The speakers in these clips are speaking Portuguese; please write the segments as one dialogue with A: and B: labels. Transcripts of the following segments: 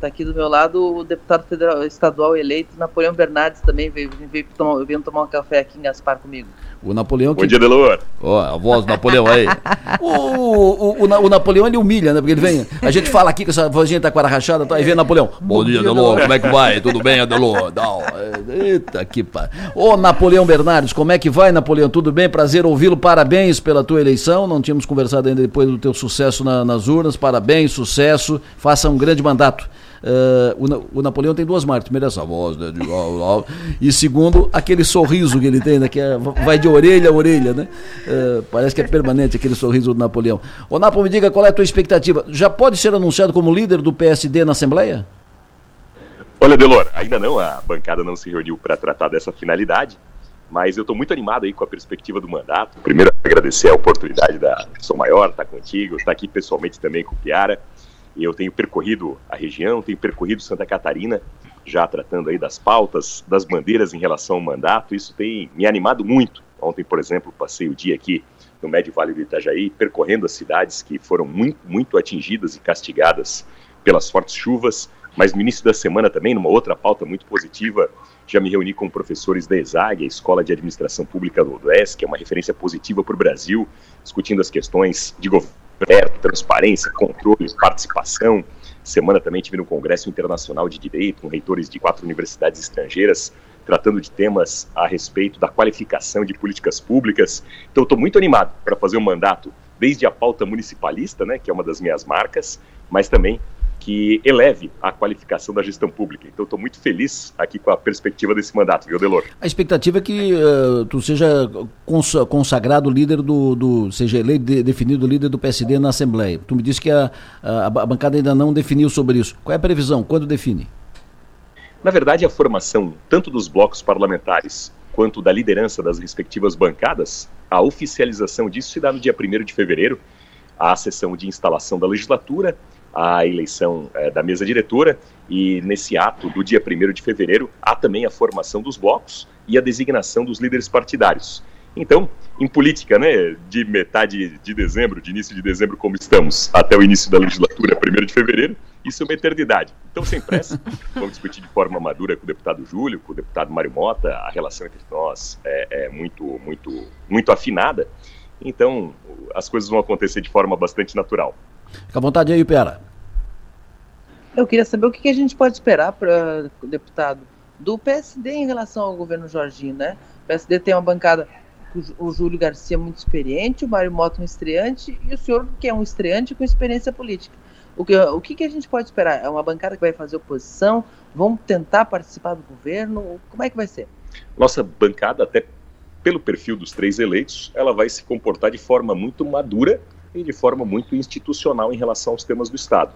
A: Está aqui do meu lado o deputado federal, estadual eleito, Napoleão Bernardes, também veio, veio, tomar, veio tomar um café aqui em Gaspar comigo.
B: O Napoleão
C: que... Bom dia, Delor.
B: Ó, oh, a voz do Napoleão aí. o, o, o, o, Napoleão ele humilha, né? Porque ele vem. A gente fala aqui com essa vozinha tá com a rachada, tá? aí vem Napoleão. Bom, Bom dia, Delor. Como é que vai? Tudo bem, Adelor? Eita, que pá. Ô, Napoleão Bernardes, como é que vai, Napoleão? Tudo bem? Prazer ouvi-lo. Parabéns pela tua eleição. Não tínhamos conversado ainda depois do teu sucesso na, nas urnas. Parabéns, sucesso. Faça um grande mandato. Uh, o, o, Napoleão tem duas marcas. Primeiro, essa voz, né? De, ó, ó, e segundo, aquele sorriso que ele tem, né? Que é, vai de orelha a orelha, né? Uh, parece que é permanente aquele sorriso do Napoleão. Ô, Napo, me diga qual é a tua expectativa. Já pode ser anunciado como líder do PSD na Assembleia?
C: Olha, Delor, ainda não, a bancada não se reuniu para tratar dessa finalidade, mas eu estou muito animado aí com a perspectiva do mandato. Primeiro, agradecer a oportunidade da Sou Maior, estar tá contigo, estar tá aqui pessoalmente também com o Piara. Eu tenho percorrido a região, tenho percorrido Santa Catarina, já tratando aí das pautas, das bandeiras em relação ao mandato. Isso tem me animado muito. Ontem, por exemplo, passei o dia aqui no Médio Vale do Itajaí, percorrendo as cidades que foram muito, muito atingidas e castigadas pelas fortes chuvas. Mas no início da semana também, numa outra pauta muito positiva, já me reuni com professores da ESAG, a Escola de Administração Pública do Oeste, que é uma referência positiva para o Brasil, discutindo as questões de governo aberto, transparência, controle, participação. Semana também tive no Congresso Internacional de Direito, com reitores de quatro universidades estrangeiras, tratando de temas a respeito da qualificação de políticas públicas. Então, estou muito animado para fazer um mandato, desde a pauta municipalista, né, que é uma das minhas marcas, mas também que eleve a qualificação da gestão pública. Então, estou muito feliz aqui com a perspectiva desse mandato, viu, Delor?
B: A expectativa é que uh, tu seja consagrado líder do, do seja eleito, de, definido líder do PSD na Assembleia. Tu me disse que a, a, a bancada ainda não definiu sobre isso. Qual é a previsão? Quando define?
C: Na verdade, a formação tanto dos blocos parlamentares quanto da liderança das respectivas bancadas, a oficialização disso se dá no dia 1 de fevereiro, a sessão de instalação da legislatura a eleição é, da mesa diretora e nesse ato do dia 1 de fevereiro há também a formação dos blocos e a designação dos líderes partidários. Então, em política, né, de metade de dezembro, de início de dezembro como estamos, até o início da legislatura, 1 de fevereiro, isso é uma eternidade. Então, sem pressa, vamos discutir de forma madura com o deputado Júlio, com o deputado Mário Mota, a relação entre nós é, é muito, muito, muito afinada. Então, as coisas vão acontecer de forma bastante natural.
B: Fica à vontade aí, Pera.
A: Eu queria saber o que a gente pode esperar para o deputado do PSD em relação ao governo Jorginho, né? O PSD tem uma bancada, o Júlio Garcia muito experiente, o Mário Mota um estreante e o senhor que é um estreante com experiência política. O que, o que, que a gente pode esperar? É uma bancada que vai fazer oposição? Vão tentar participar do governo? Como é que vai ser?
C: Nossa bancada, até pelo perfil dos três eleitos, ela vai se comportar de forma muito madura e de forma muito institucional em relação aos temas do Estado.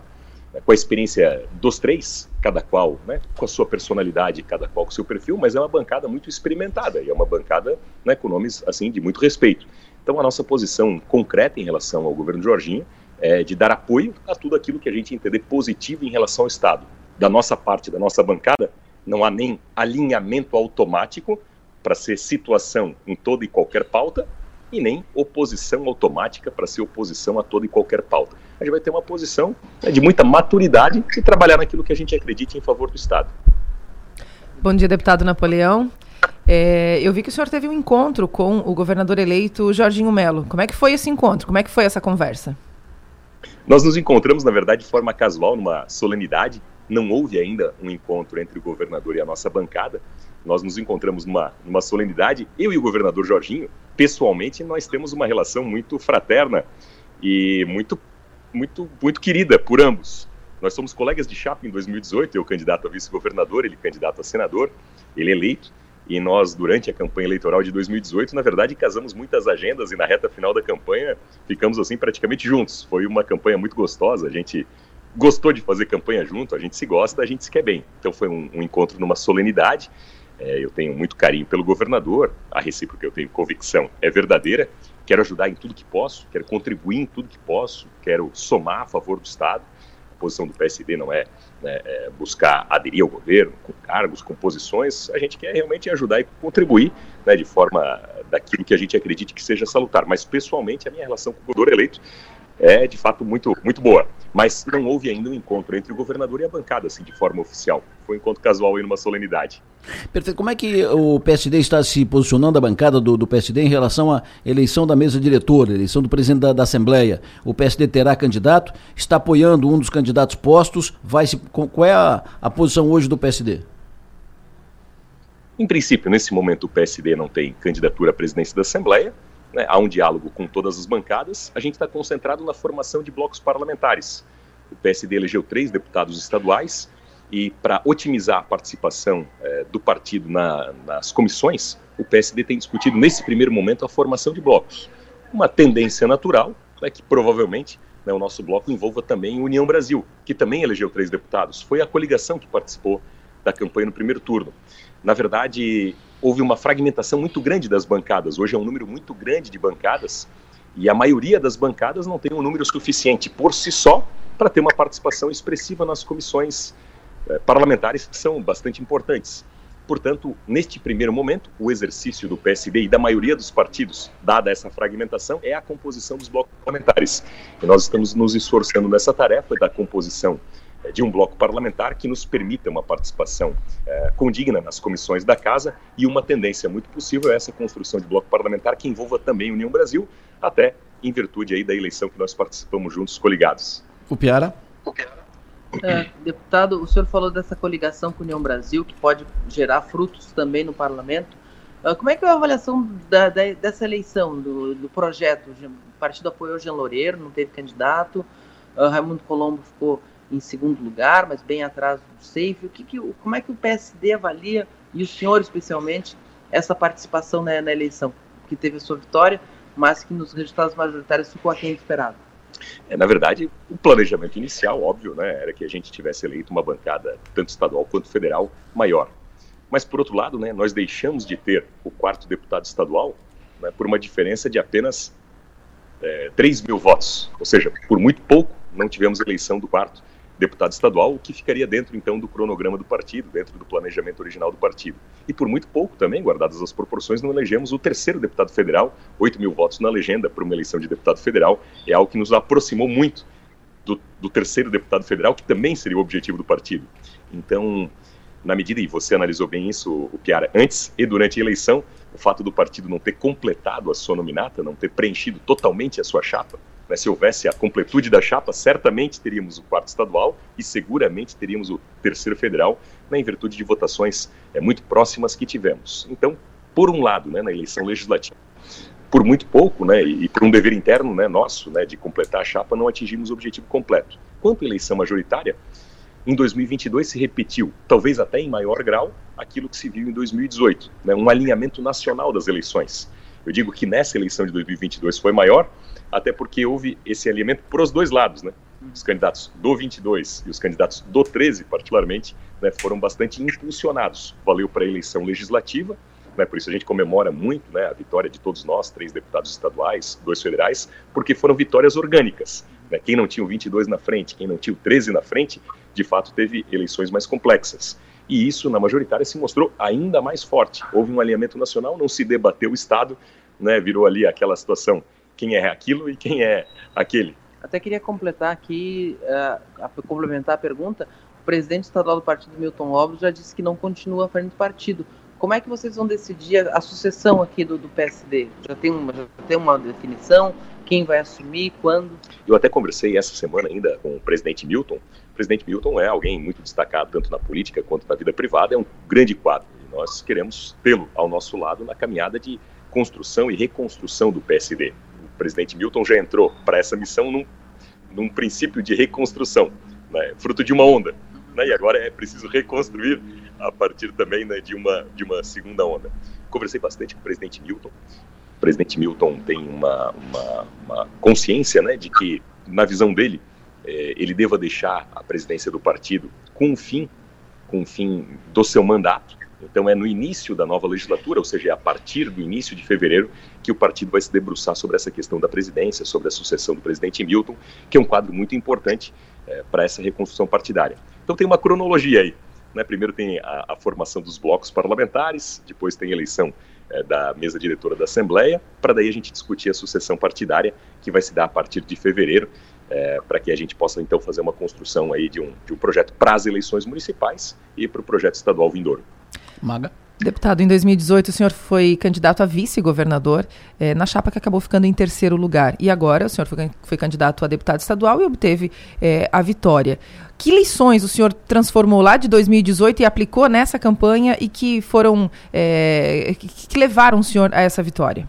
C: Né, com a experiência dos três, cada qual né, com a sua personalidade, cada qual com o seu perfil, mas é uma bancada muito experimentada e é uma bancada né, com nomes assim de muito respeito. Então a nossa posição concreta em relação ao governo Jorginho é de dar apoio a tudo aquilo que a gente entender positivo em relação ao Estado. Da nossa parte, da nossa bancada, não há nem alinhamento automático para ser situação em toda e qualquer pauta, e nem oposição automática para ser oposição a toda e qualquer pauta. A gente vai ter uma posição né, de muita maturidade e trabalhar naquilo que a gente acredita em favor do Estado.
D: Bom dia, deputado Napoleão. É, eu vi que o senhor teve um encontro com o governador eleito Jorginho Melo. Como é que foi esse encontro? Como é que foi essa conversa?
C: Nós nos encontramos, na verdade, de forma casual, numa solenidade. Não houve ainda um encontro entre o governador e a nossa bancada. Nós nos encontramos numa, numa solenidade, eu e o governador Jorginho, pessoalmente, nós temos uma relação muito fraterna e muito, muito, muito querida por ambos. Nós somos colegas de chapa em 2018, eu candidato a vice-governador, ele candidato a senador, ele eleito, e nós, durante a campanha eleitoral de 2018, na verdade, casamos muitas agendas e na reta final da campanha ficamos assim praticamente juntos. Foi uma campanha muito gostosa, a gente gostou de fazer campanha junto, a gente se gosta, a gente se quer bem. Então foi um, um encontro numa solenidade é, eu tenho muito carinho pelo governador, a recíproca eu tenho convicção é verdadeira. Quero ajudar em tudo que posso, quero contribuir em tudo que posso, quero somar a favor do Estado. A posição do PSD não é, né, é buscar aderir ao governo com cargos, com posições. A gente quer realmente ajudar e contribuir né, de forma daquilo que a gente acredite que seja salutar. Mas, pessoalmente, a minha relação com o governador eleito é de fato muito, muito boa. Mas não houve ainda um encontro entre o governador e a bancada, assim, de forma oficial. Foi um encontro casual aí numa solenidade.
B: Perfeito. Como é que o PSD está se posicionando, a bancada do, do PSD, em relação à eleição da mesa diretora, eleição do presidente da, da, Assembleia? O PSD terá candidato? Está apoiando um dos candidatos postos? Vai se, qual é a, a posição hoje do PSD?
C: Em princípio, nesse momento, o PSD não tem candidatura à presidência da Assembleia. Né? Há um diálogo com todas as bancadas. A gente está concentrado na formação de blocos parlamentares. O PSD elegeu três deputados estaduais e, para otimizar a participação é, do partido na, nas comissões, o PSD tem discutido, nesse primeiro momento, a formação de blocos. Uma tendência natural é que, provavelmente, né, o nosso bloco envolva também União Brasil, que também elegeu três deputados. Foi a coligação que participou da campanha no primeiro turno. Na verdade, houve uma fragmentação muito grande das bancadas. Hoje é um número muito grande de bancadas e a maioria das bancadas não tem um número suficiente por si só para ter uma participação expressiva nas comissões parlamentares que são bastante importantes. Portanto, neste primeiro momento, o exercício do PSD e da maioria dos partidos, dada essa fragmentação, é a composição dos blocos parlamentares. E nós estamos nos esforçando nessa tarefa da composição é, de um bloco parlamentar que nos permita uma participação é, condigna nas comissões da Casa e uma tendência muito possível é essa construção de bloco parlamentar que envolva também a União Brasil, até em virtude aí da eleição que nós participamos juntos coligados.
B: O Piara?
A: É, deputado, o senhor falou dessa coligação com a União Brasil, que pode gerar frutos também no parlamento. Uh, como é que é a avaliação da, da, dessa eleição, do, do, projeto? O partido apoiou Jean Loureiro, não teve candidato, uh, Raimundo Colombo ficou em segundo lugar, mas bem atrás do Seife. O que, que, como é que o PSD avalia, e o senhor especialmente, essa participação na, na eleição? Que teve a sua vitória, mas que nos resultados majoritários ficou aquém esperado.
C: É, na verdade, o planejamento inicial, óbvio, né, era que a gente tivesse eleito uma bancada, tanto estadual quanto federal, maior. Mas, por outro lado, né, nós deixamos de ter o quarto deputado estadual né, por uma diferença de apenas é, 3 mil votos. Ou seja, por muito pouco, não tivemos eleição do quarto deputado estadual, o que ficaria dentro então do cronograma do partido, dentro do planejamento original do partido. E por muito pouco também, guardadas as proporções, não elegemos o terceiro deputado federal, 8 mil votos na legenda para uma eleição de deputado federal, é algo que nos aproximou muito do, do terceiro deputado federal, que também seria o objetivo do partido. Então, na medida, e você analisou bem isso, o Piara, antes e durante a eleição, o fato do partido não ter completado a sua nominata, não ter preenchido totalmente a sua chapa, né, se houvesse a completude da chapa, certamente teríamos o quarto estadual e seguramente teríamos o terceiro federal, né, em virtude de votações é, muito próximas que tivemos. Então, por um lado, né, na eleição legislativa, por muito pouco, né, e, por um dever interno né, nosso, né, de completar a chapa, não atingimos o objetivo completo. Quanto à eleição majoritária, em 2022 se repetiu, talvez até em maior grau, aquilo que se viu em 2018, né, um alinhamento nacional das eleições. Eu digo que nessa eleição de 2022 foi maior, até porque houve esse alinhamento para os dois lados, né? Os candidatos do 22 e os candidatos do 13, particularmente, né, foram bastante impulsionados. Valeu para a eleição legislativa, né, por isso a gente comemora muito né, a vitória de todos nós, três deputados estaduais, dois federais, porque foram vitórias orgânicas. Né? Quem não tinha o 22 na frente, quem não tinha o 13 na frente, de fato teve eleições mais complexas. E isso, na majoritária, se mostrou ainda mais forte. Houve um alinhamento nacional, não se debateu o Estado, né, virou ali aquela situação quem é aquilo e quem é aquele.
A: Até queria completar aqui, uh, complementar a pergunta. O presidente estadual do partido, Milton Lobos, já disse que não continua à frente do partido. Como é que vocês vão decidir a, a sucessão aqui do, do, PSD? Já tem, uma, já tem uma definição? Quem vai assumir? Quando?
C: Eu até conversei essa semana ainda com o presidente Milton. O presidente Milton é alguém muito destacado, tanto na política quanto na vida privada, é um grande quadro. E nós queremos tê-lo ao nosso lado na caminhada de construção e reconstrução do PSD o presidente Milton já entrou para essa missão num, num princípio de reconstrução, né, fruto de uma onda. Né, e agora é preciso reconstruir a partir também né, de, uma, de uma segunda onda. Conversei bastante com o presidente Milton. O presidente Milton tem uma, uma, uma consciência né, de que, na visão dele, é, ele deva deixar a presidência do partido com o fim, com o fim do seu mandato, então é no início da nova legislatura, ou seja, é a partir do início de fevereiro, que o partido vai se debruçar sobre essa questão da presidência, sobre a sucessão do presidente Milton, que é um quadro muito importante é, para essa reconstrução partidária. Então tem uma cronologia aí. Né? Primeiro tem a, a, formação dos blocos parlamentares, depois tem a eleição é, da mesa diretora da Assembleia, para daí a gente discutir a sucessão partidária, que vai se dar a partir de fevereiro, é, para que a gente possa então fazer uma construção aí de um, de um projeto para as eleições municipais e para o projeto estadual vindouro.
D: Maga. Deputado, em 2018 o senhor foi candidato a vice-governador eh, na chapa que acabou ficando em terceiro lugar. E agora o senhor foi, foi candidato a deputado estadual e obteve eh, a vitória. Que lições o senhor transformou lá de 2018 e aplicou nessa campanha e que foram eh, que, que levaram o senhor a essa vitória?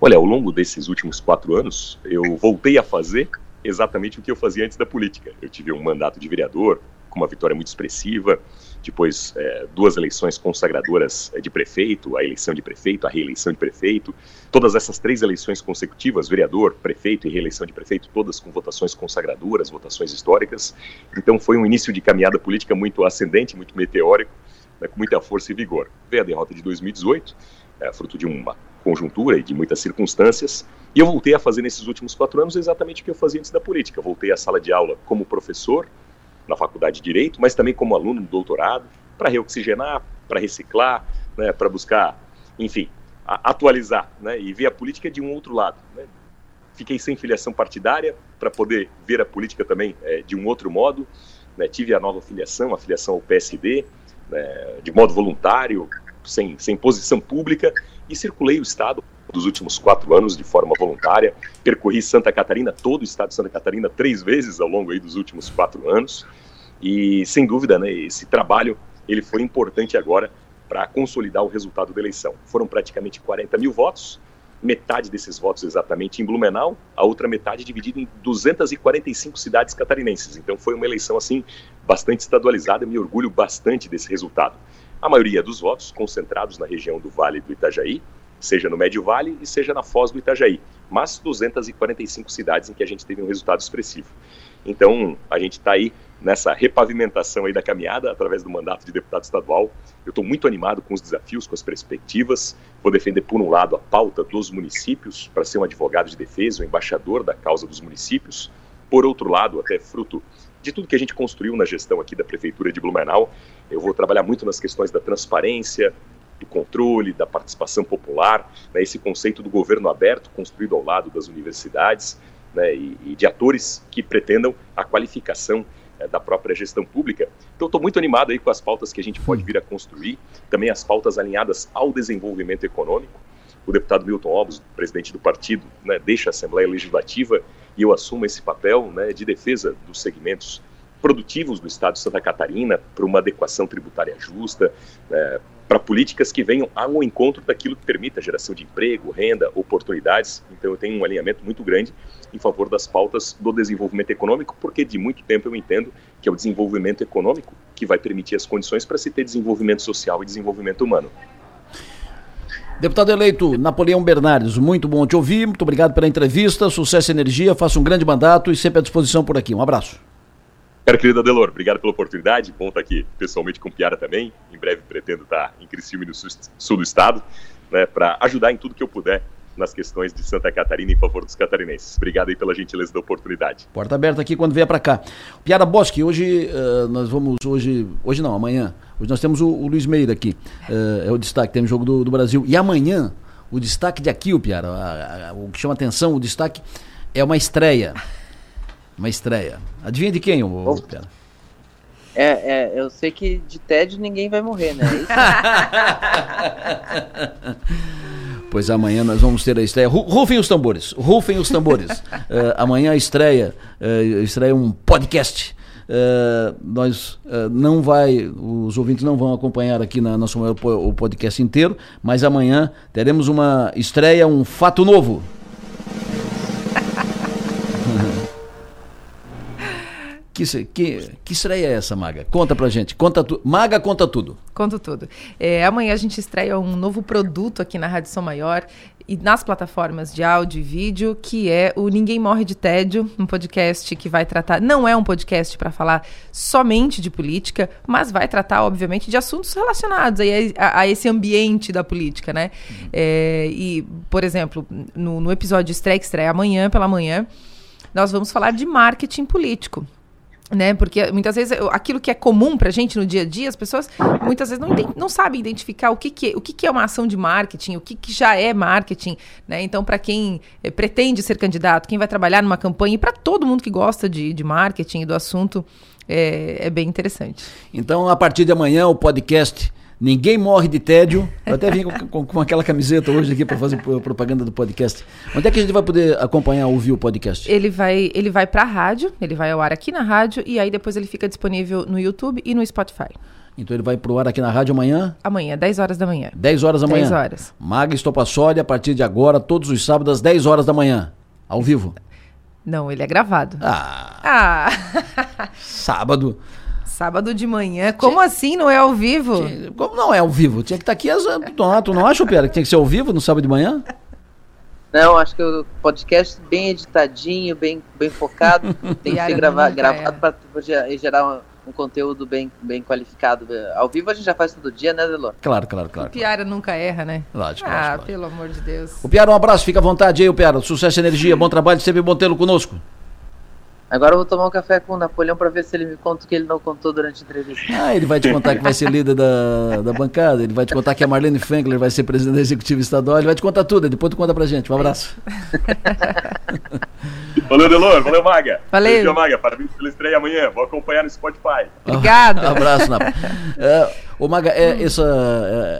C: Olha, ao longo desses últimos quatro anos, eu voltei a fazer exatamente o que eu fazia antes da política. Eu tive um mandato de vereador com uma vitória muito expressiva depois é, duas eleições consagradoras é, de prefeito, a eleição de prefeito, a reeleição de prefeito, todas essas três eleições consecutivas, vereador, prefeito e reeleição de prefeito, todas com votações consagradoras, votações históricas. Então foi um início de caminhada política muito ascendente, muito meteórico, né, com muita força e vigor. Veio a derrota de 2018, é, fruto de uma conjuntura e de muitas circunstâncias, e eu voltei a fazer nesses últimos quatro anos exatamente o que eu fazia antes da política. voltei à sala de aula como professor, na faculdade de Direito, mas também como aluno do doutorado, para reoxigenar, para reciclar, né, para buscar, enfim, atualizar né, e ver a política de um outro lado. Né. Fiquei sem filiação partidária para poder ver a política também é, de um outro modo. Né, tive a nova filiação, a filiação ao PSD, né, de modo voluntário, sem, sem posição pública, e circulei o Estado dos últimos quatro anos de forma voluntária. Percorri Santa Catarina, todo o estado de Santa Catarina, três vezes ao longo aí dos últimos quatro anos. E, sem dúvida, né, esse trabalho ele foi importante agora para consolidar o resultado da eleição. Foram praticamente 40 mil votos, metade desses votos exatamente em Blumenau, a outra metade dividida em 245 cidades catarinenses. Então foi uma eleição assim bastante estadualizada, me orgulho bastante desse resultado. A maioria dos votos concentrados na região do Vale do Itajaí, seja no Médio Vale e seja na Foz do Itajaí, mas 245 cidades em que a gente teve um resultado expressivo. Então, a gente está aí nessa repavimentação aí da caminhada através do mandato de deputado estadual. Eu estou muito animado com os desafios, com as perspectivas. Vou defender, por um lado, a pauta dos municípios, para ser um advogado de defesa, um embaixador da causa dos municípios. Por outro lado, até fruto de tudo que a gente construiu na gestão aqui da Prefeitura de Blumenau, eu vou trabalhar muito nas questões da transparência, do controle, da participação popular, né, esse conceito do governo aberto construído ao lado das universidades né, e, e, de atores que pretendam a qualificação é, da própria gestão pública. Então, estou muito animado aí com as pautas que a gente pode vir a construir, também as pautas alinhadas ao desenvolvimento econômico. O deputado Milton Obos, presidente do partido, né, deixa a Assembleia Legislativa e eu assumo esse papel né, de defesa dos segmentos produtivos do Estado de Santa Catarina para uma adequação tributária justa, né, para políticas que venham ao encontro daquilo que permita a geração de emprego, renda, oportunidades. Então eu tenho um alinhamento muito grande em favor das pautas do desenvolvimento econômico, porque de muito tempo eu entendo que é o desenvolvimento econômico que vai permitir as condições para se ter desenvolvimento social e desenvolvimento humano.
B: Deputado eleito Napoleão Bernardes, muito bom te ouvir, muito obrigado pela entrevista, sucesso e energia, faça um grande mandato e sempre à disposição por aqui. Um abraço.
C: Cara, querido Adelor, obrigado pela oportunidade. Bom estar aqui pessoalmente com Piara também. Em breve pretendo estar em Criciúma, no sul do estado, né, para ajudar em tudo que eu puder nas questões de Santa Catarina em favor dos catarinenses. Obrigado aí pela gentileza da oportunidade.
B: Porta aberta aqui quando vier para cá. Piara Bosque, hoje uh, nós vamos, hoje, hoje não, amanhã, hoje nós temos o, o Luiz Meira aqui, uh, é o destaque, tem o jogo do, do, Brasil. E amanhã, o destaque de aqui, o Piara, a, a, o que chama atenção, o destaque é uma estreia. Uma estreia. Adivinha de quem, o,
A: o Piara? É, é, eu sei que de tédio ninguém vai morrer, né?
B: pois amanhã nós vamos ter a estreia. Rufem os tambores, rufem os tambores. uh, amanhã estreia, uh, estreia um podcast. Uh, nós não vai, os ouvintes não vão acompanhar aqui na nossa o podcast inteiro, mas amanhã teremos uma estreia, um fato novo. Que, que, que estreia é essa, Maga? Conta pra gente. Conta tu... Maga conta tudo.
D: Conto tudo. É, amanhã a gente estreia um novo produto aqui na Rádio São Maior e nas plataformas de áudio e vídeo, que é o Ninguém Morre de Tédio, um podcast que vai tratar. Não é um podcast para falar somente de política, mas vai tratar, obviamente, de assuntos relacionados a, a, a esse ambiente da política, né? Uhum. É, e, por exemplo, no, no episódio estreia, que estreia amanhã pela manhã, nós vamos falar de marketing político. Né? Porque muitas vezes aquilo que é comum para a gente no dia a dia, as pessoas muitas vezes não, não sabem identificar o que, que, o que, que é uma ação de marketing, o que, que já é marketing, né? Então, para quem é, pretende ser candidato, quem vai trabalhar numa campanha, e para todo mundo que gosta de, de marketing e do assunto, é, é bem interessante.
B: Então, a partir de amanhã, o podcast Ninguém morre de tédio. Eu até vim com, com, com aquela camiseta hoje aqui para fazer propaganda do podcast. Onde é que a gente vai poder acompanhar, ouvir o podcast?
D: Ele vai, ele vai para a rádio, ele vai ao ar aqui na rádio e aí depois ele fica disponível no YouTube e no Spotify.
B: Então ele vai pro ar aqui na rádio amanhã?
D: Amanhã, 10 horas da manhã.
B: 10 horas da manhã?
D: 10 horas.
B: Maga Estopassoli, a partir de agora, todos os sábados, às 10 horas da manhã. Ao vivo?
D: Não, ele é gravado.
B: Ah!
D: Ah!
B: Sábado.
D: Sábado de manhã. Como tinha, assim não é ao vivo?
B: Tinha, como não é ao vivo? Tinha que estar tá aqui às. Tu não acha, Pera, que tinha que ser ao vivo no sábado de manhã?
A: Não, acho que o podcast bem editadinho, bem, bem focado, tem que ser grava, gravado para gerar um, um, conteúdo bem, bem qualificado. Ao vivo a gente já faz todo dia, né, Delor?
B: Claro, claro, claro.
D: O Piara nunca erra, né?
B: Lógico,
D: ah,
B: lógico,
D: pelo amor de Deus.
B: O Piara, um abraço, fica à vontade aí, o Piara. Sucesso e energia, bom trabalho, sempre bom tê-lo conosco.
A: Agora eu vou tomar um café com o Napoleão para ver se ele me conta o que ele não contou durante a entrevista.
B: Ah, ele vai te contar que vai ser líder da, da bancada, ele vai te contar que a Marlene Frankler vai ser presidente da executiva estadual, ele vai te contar tudo, depois tu conta pra gente. Um abraço.
C: valeu, Delor, valeu, Maga.
D: Valeu. Valeu,
C: Maga, parabéns pela estreia amanhã, vou acompanhar no Spotify.
D: Obrigado.
B: Um abraço, Napo. É, Ô Maga, é, essa,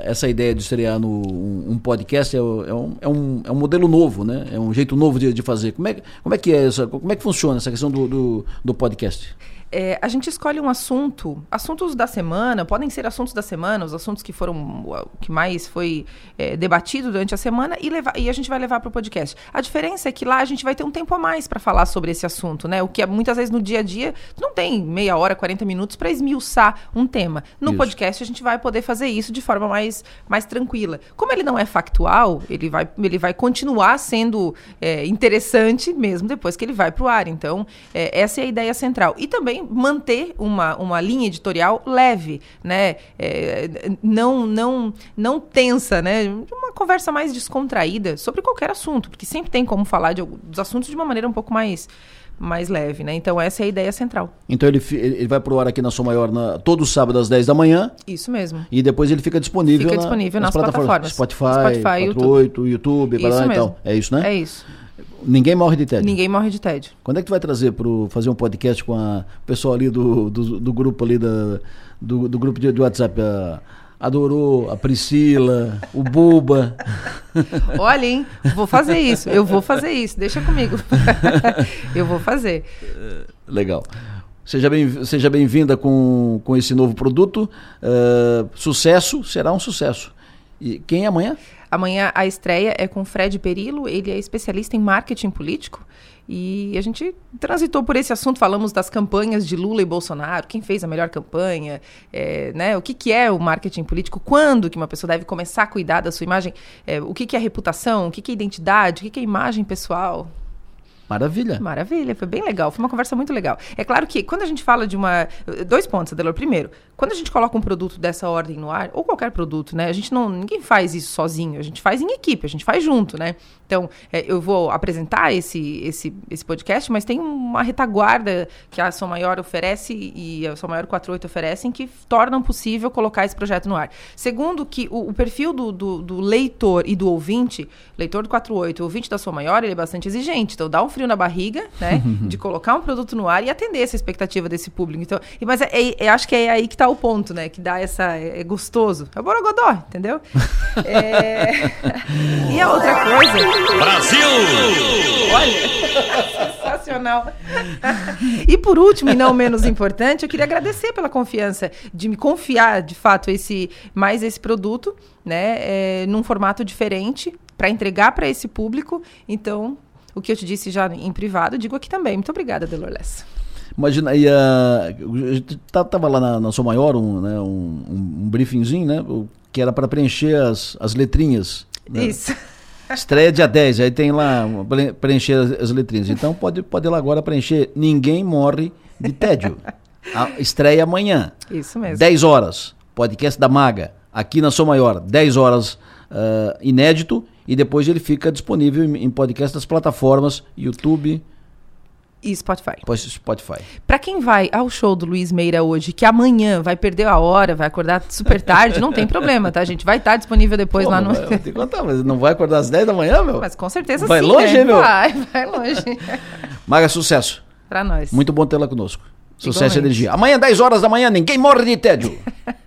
B: é, essa ideia de estrear no, um, um podcast é, é, um, é, um, é um modelo novo, né? É um jeito novo de, de fazer. Como é, como é que é essa, como é que funciona essa questão do, do, do podcast?
D: É, a gente escolhe um assunto, assuntos da semana, podem ser assuntos da semana, os assuntos que foram o que mais foi é, debatido durante a semana e, levar, e a gente vai levar para o podcast. A diferença é que lá a gente vai ter um tempo a mais para falar sobre esse assunto, né? O que é, muitas vezes no dia a dia não tem meia hora, 40 minutos para esmiuçar um tema. No isso. podcast a gente vai poder fazer isso de forma mais, mais tranquila. Como ele não é factual, ele vai, ele vai continuar sendo é, interessante mesmo depois que ele vai para o ar. Então, é, essa é a ideia central. E também manter uma, uma linha editorial leve, né? É, não, não, não tensa, né? Uma conversa mais descontraída sobre qualquer assunto, porque sempre tem como falar de, dos assuntos de uma maneira um pouco mais mais leve, né? Então essa é a ideia central.
B: Então ele, ele vai pro ar aqui na Som Maior na, todo sábado às 10 da manhã.
D: Isso mesmo.
B: E depois ele fica disponível,
D: fica disponível
B: na,
D: nas, nas plataformas.
B: plataformas. Spotify, Spotify 48, YouTube, YouTube
D: isso
B: lá,
D: mesmo.
B: então. É isso, né?
D: É isso.
B: Ninguém morre de tédio.
D: Ninguém morre de tédio.
B: Quando é que tu vai trazer para fazer um podcast com a, o pessoal ali do, do, do grupo ali da, do, do grupo de, de WhatsApp? A, adorou a Priscila, o Buba.
D: Olha, hein? Vou fazer isso. Eu vou fazer isso. Deixa comigo. eu vou fazer.
B: Legal. Seja bem-vinda seja bem com, com esse novo produto. Uh, sucesso, será um sucesso. E quem é amanhã?
D: Amanhã a estreia é com Fred Perillo, ele é especialista em marketing político. E a gente transitou por esse assunto, falamos das campanhas de Lula e Bolsonaro, quem fez a melhor campanha, é, né, o que, que é o marketing político, quando que uma pessoa deve começar a cuidar da sua imagem, é, o que, que é reputação, o que, que é identidade, o que, que é imagem pessoal.
B: Maravilha.
D: Maravilha, foi bem legal, foi uma conversa muito legal. É claro que quando a gente fala de uma. Dois pontos, Adelor. Primeiro, quando a gente coloca um produto dessa ordem no ar, ou qualquer produto, né? A gente não. Ninguém faz isso sozinho, a gente faz em equipe, a gente faz junto, né? Então, é, eu vou apresentar esse, esse, esse podcast, mas tem uma retaguarda que a Som Maior oferece e a Som Maior 48 oferecem que tornam possível colocar esse projeto no ar. Segundo, que o, o perfil do, do, do, leitor e do ouvinte, leitor do 48, o ouvinte da Som Maior, ele é bastante exigente. Então, dá um frio na barriga, né? de colocar um produto no ar e atender essa expectativa desse público. Então, mas é, é, acho que é aí que está o ponto, né? Que dá essa. É, é gostoso. É o Borogodó, entendeu? é... e a outra coisa.
B: Brasil!
D: Olha, sensacional. e por último, e não menos importante, eu queria agradecer pela confiança de me confiar, de fato, esse mais esse produto, né, é, num formato diferente para entregar para esse público. Então, o que eu te disse já em privado, digo aqui também. Muito obrigada, Delorles.
B: Imagina, aí a, a tava lá na, na Sou Maior um, né, um, um, briefingzinho, né, que era para preencher as, as letrinhas. Né?
D: Isso.
B: Estreia dia 10, aí tem lá preencher as, as letrinhas. Então pode, pode ir lá agora preencher Ninguém Morre de Tédio. A estreia amanhã.
D: Isso mesmo.
B: 10 horas. Podcast da Maga. Aqui na Sou Maior. 10 horas uh, inédito. E depois ele fica disponível em, podcast das plataformas YouTube,
D: E Spotify.
B: Pois Spotify.
D: Pra quem vai ao show do Luiz Meira hoje, que amanhã vai perder a hora, vai acordar super tarde, não tem problema, tá, gente? Vai estar disponível depois
B: Pô,
D: lá no.
B: vai- te contar, mas não vai acordar às 10 da manhã, meu?
D: Mas com certeza
B: Vai
D: sim.
B: longe,
D: né?
B: meu?
D: Vai, vai longe.
B: Maga, sucesso.
D: pra nós.
B: Muito bom tê-la conosco. Sucesso e energia. Amanhã, 10 horas da manhã, ninguém morre de tédio.